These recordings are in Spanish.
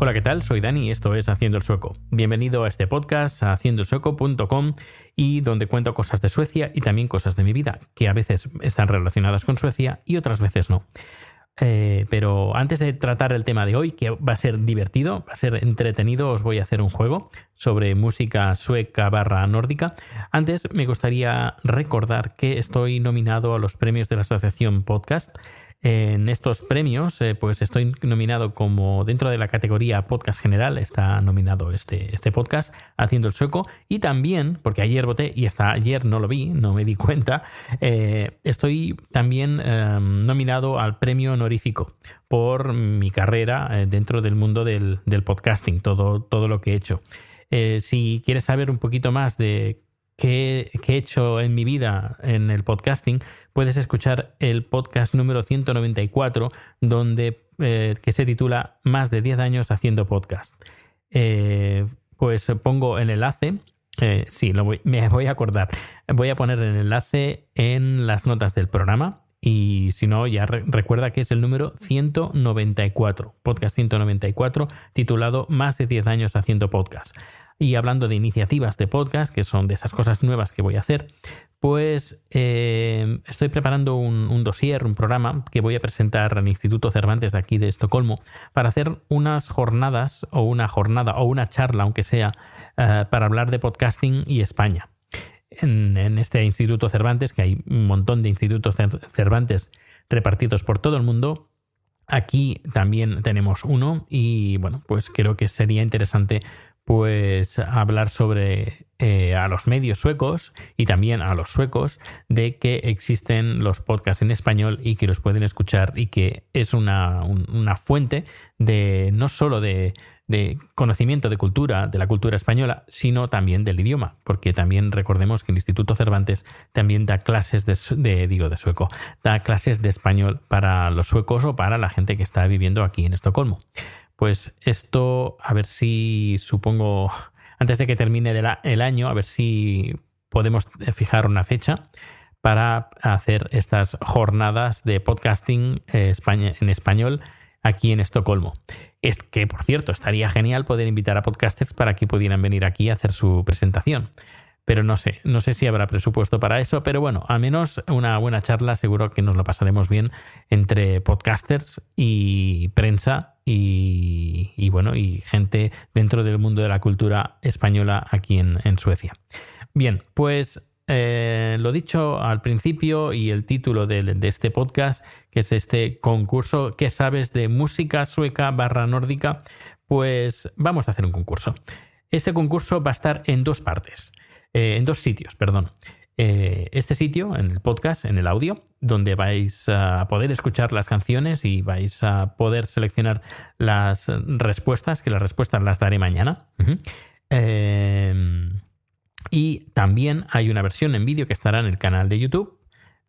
Hola, ¿qué tal? Soy Dani y esto es Haciendo el Sueco. Bienvenido a este podcast, a haciendoelsueco.com y donde cuento cosas de Suecia y también cosas de mi vida, que a veces están relacionadas con Suecia y otras veces no. Eh, pero antes de tratar el tema de hoy, que va a ser divertido, va a ser entretenido, os voy a hacer un juego sobre música sueca barra nórdica. Antes me gustaría recordar que estoy nominado a los premios de la Asociación Podcast. En estos premios, eh, pues estoy nominado como dentro de la categoría podcast general, está nominado este, este podcast, Haciendo el Sueco, y también, porque ayer voté y hasta ayer no lo vi, no me di cuenta, eh, estoy también eh, nominado al premio honorífico por mi carrera eh, dentro del mundo del, del podcasting, todo, todo lo que he hecho. Si quieres saber un poquito más de qué he hecho en mi vida en el podcasting, puedes escuchar el podcast número 194, donde, eh, que se titula Más de 10 años haciendo podcast. Eh, pues pongo el enlace. eh, sí, lo voy- me voy a acordar. Voy a poner el enlace en las notas del programa. Y si no, ya re- recuerda que es el número 194, podcast 194, titulado Más de 10 años haciendo podcast. Y hablando de iniciativas de podcast, que son de esas cosas nuevas que voy a hacer, pues eh, estoy preparando un, un dossier, un programa que voy a presentar al Instituto Cervantes de aquí de Estocolmo para hacer unas jornadas o una jornada o una charla, aunque sea, eh, para hablar de podcasting y España. En, este Instituto Cervantes, que hay un montón de institutos Cer- Cervantes repartidos por todo el mundo, Aquí también tenemos uno y bueno, pues creo que sería interesante pues hablar sobre eh, a los medios suecos y también a los suecos de que existen los podcasts en español y que los pueden escuchar y que es una, un- una fuente de no solo de, de conocimiento de cultura, de la cultura española, sino también del idioma, porque también recordemos que el Instituto Cervantes también da clases de, de digo de sueco, da clases de español para los suecos o para la gente que está viviendo aquí en Estocolmo. Pues esto, a ver si supongo, antes de que termine la- el año, a ver si podemos fijar una fecha para hacer estas jornadas de podcasting eh, en español aquí en Estocolmo. Es que, por cierto, estaría genial poder invitar a podcasters para que pudieran venir aquí a hacer su presentación. Pero no sé, no sé si habrá presupuesto para eso, pero bueno, al menos una buena charla, seguro que nos lo pasaremos bien entre podcasters y prensa y, y bueno, y gente dentro del mundo de la cultura española aquí en, Suecia. Bien, pues eh, lo dicho al principio y el título de, este podcast, que es este concurso, ¿qué sabes de música sueca barra nórdica? Pues vamos a hacer un concurso. Este concurso va a estar en dos partes, eh, en dos sitios, perdón. Eh, este sitio, en el podcast, en el audio, donde vais a poder escuchar las canciones y vais a poder seleccionar las respuestas, que las respuestas las daré mañana. Eh, y también hay una versión en vídeo que estará en el canal de YouTube.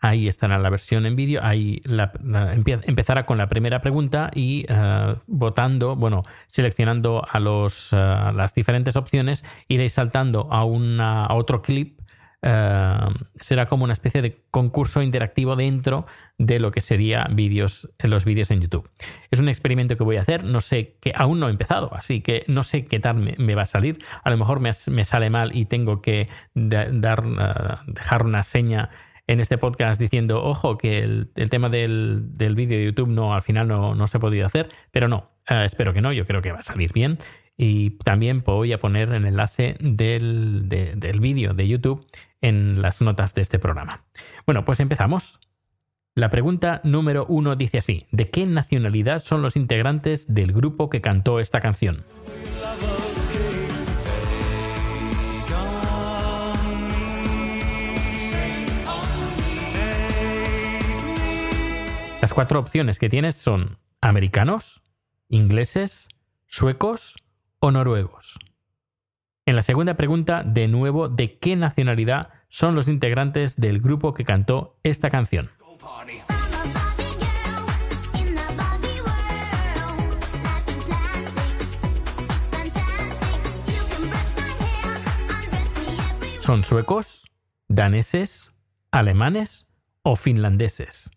Ahí estará la versión en vídeo. Ahí la- la- empie- empezará con la primera pregunta y eh, votando, bueno, seleccionando a los, eh, las diferentes opciones, iréis saltando a, una, a otro clip eh, será como una especie de concurso interactivo dentro de lo que sería vídeos los vídeos en YouTube. Es un experimento que voy a hacer, no sé que aún no he empezado, así que no sé qué tal me, va a salir. A lo mejor me, sale mal y tengo que dar, eh, dejar una seña en este podcast diciendo, ojo, que el, tema del, vídeo de YouTube no, al final no, se ha podido hacer, pero no, eh, espero que no, yo creo que va a salir bien. Y también voy a poner el enlace del vídeo de YouTube en las notas de este programa. Bueno, pues empezamos. La pregunta número uno dice así, ¿de qué nacionalidad son los integrantes del grupo que cantó esta canción? Las cuatro opciones que tienes son americanos, ingleses, suecos o noruegos. En la segunda pregunta, de nuevo, ¿de qué nacionalidad son los integrantes del grupo que cantó esta canción? ¿Son suecos, daneses, alemanes o finlandeses?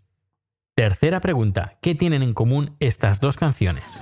Tercera pregunta, ¿qué tienen en común estas dos canciones?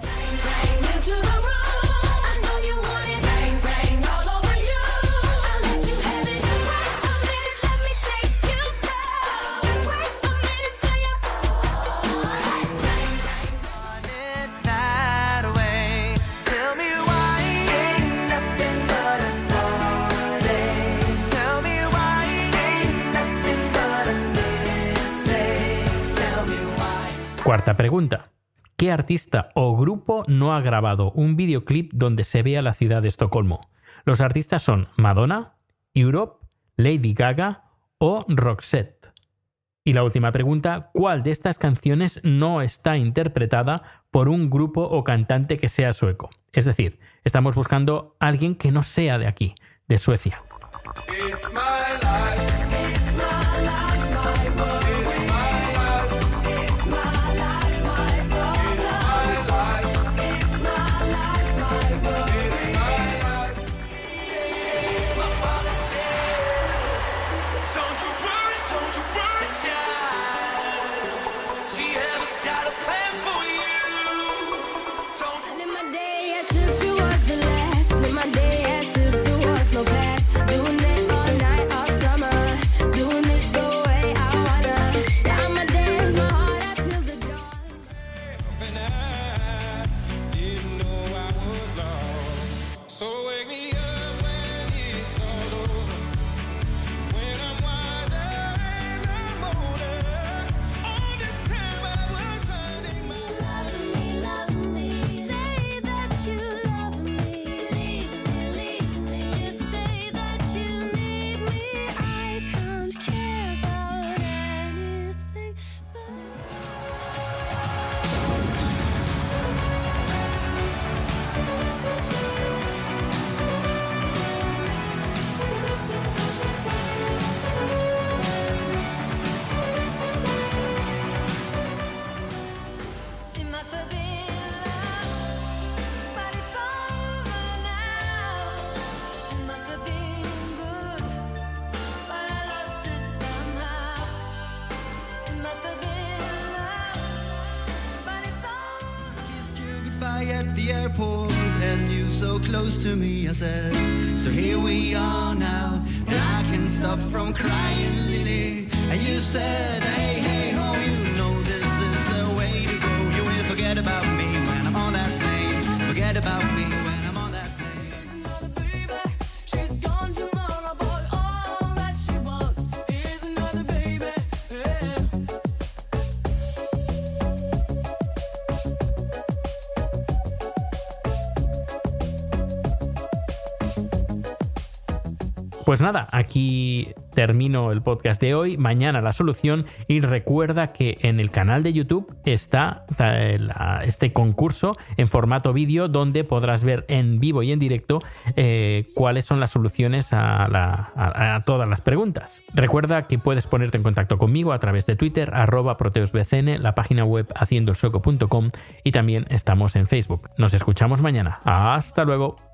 Cuarta pregunta. ¿Qué artista o grupo no ha grabado un videoclip donde se vea la ciudad de Estocolmo? Los artistas son Madonna, Europe, Lady Gaga o Roxette. Y la última pregunta, ¿cuál de estas canciones no está interpretada por un grupo o cantante que sea sueco? Es decir, estamos buscando a alguien que no sea de aquí, de Suecia. At the airport and you so close to me. I said, So here we are now, and I can stop from crying, Lily. And you said, Hey, hey, ho, you know this is the way to go. You will forget about me when I'm on that plane. Forget about me Pues nada, aquí termino el podcast de hoy. Mañana la solución. Y recuerda que en el canal de YouTube está este concurso en formato vídeo donde podrás ver en vivo y en directo eh, cuáles son las soluciones a, todas las preguntas. Recuerda que puedes ponerte en contacto conmigo a través de Twitter, arroba proteusbcn, la página web haciendosoco.com y también estamos en Facebook. Nos escuchamos mañana. Hasta luego.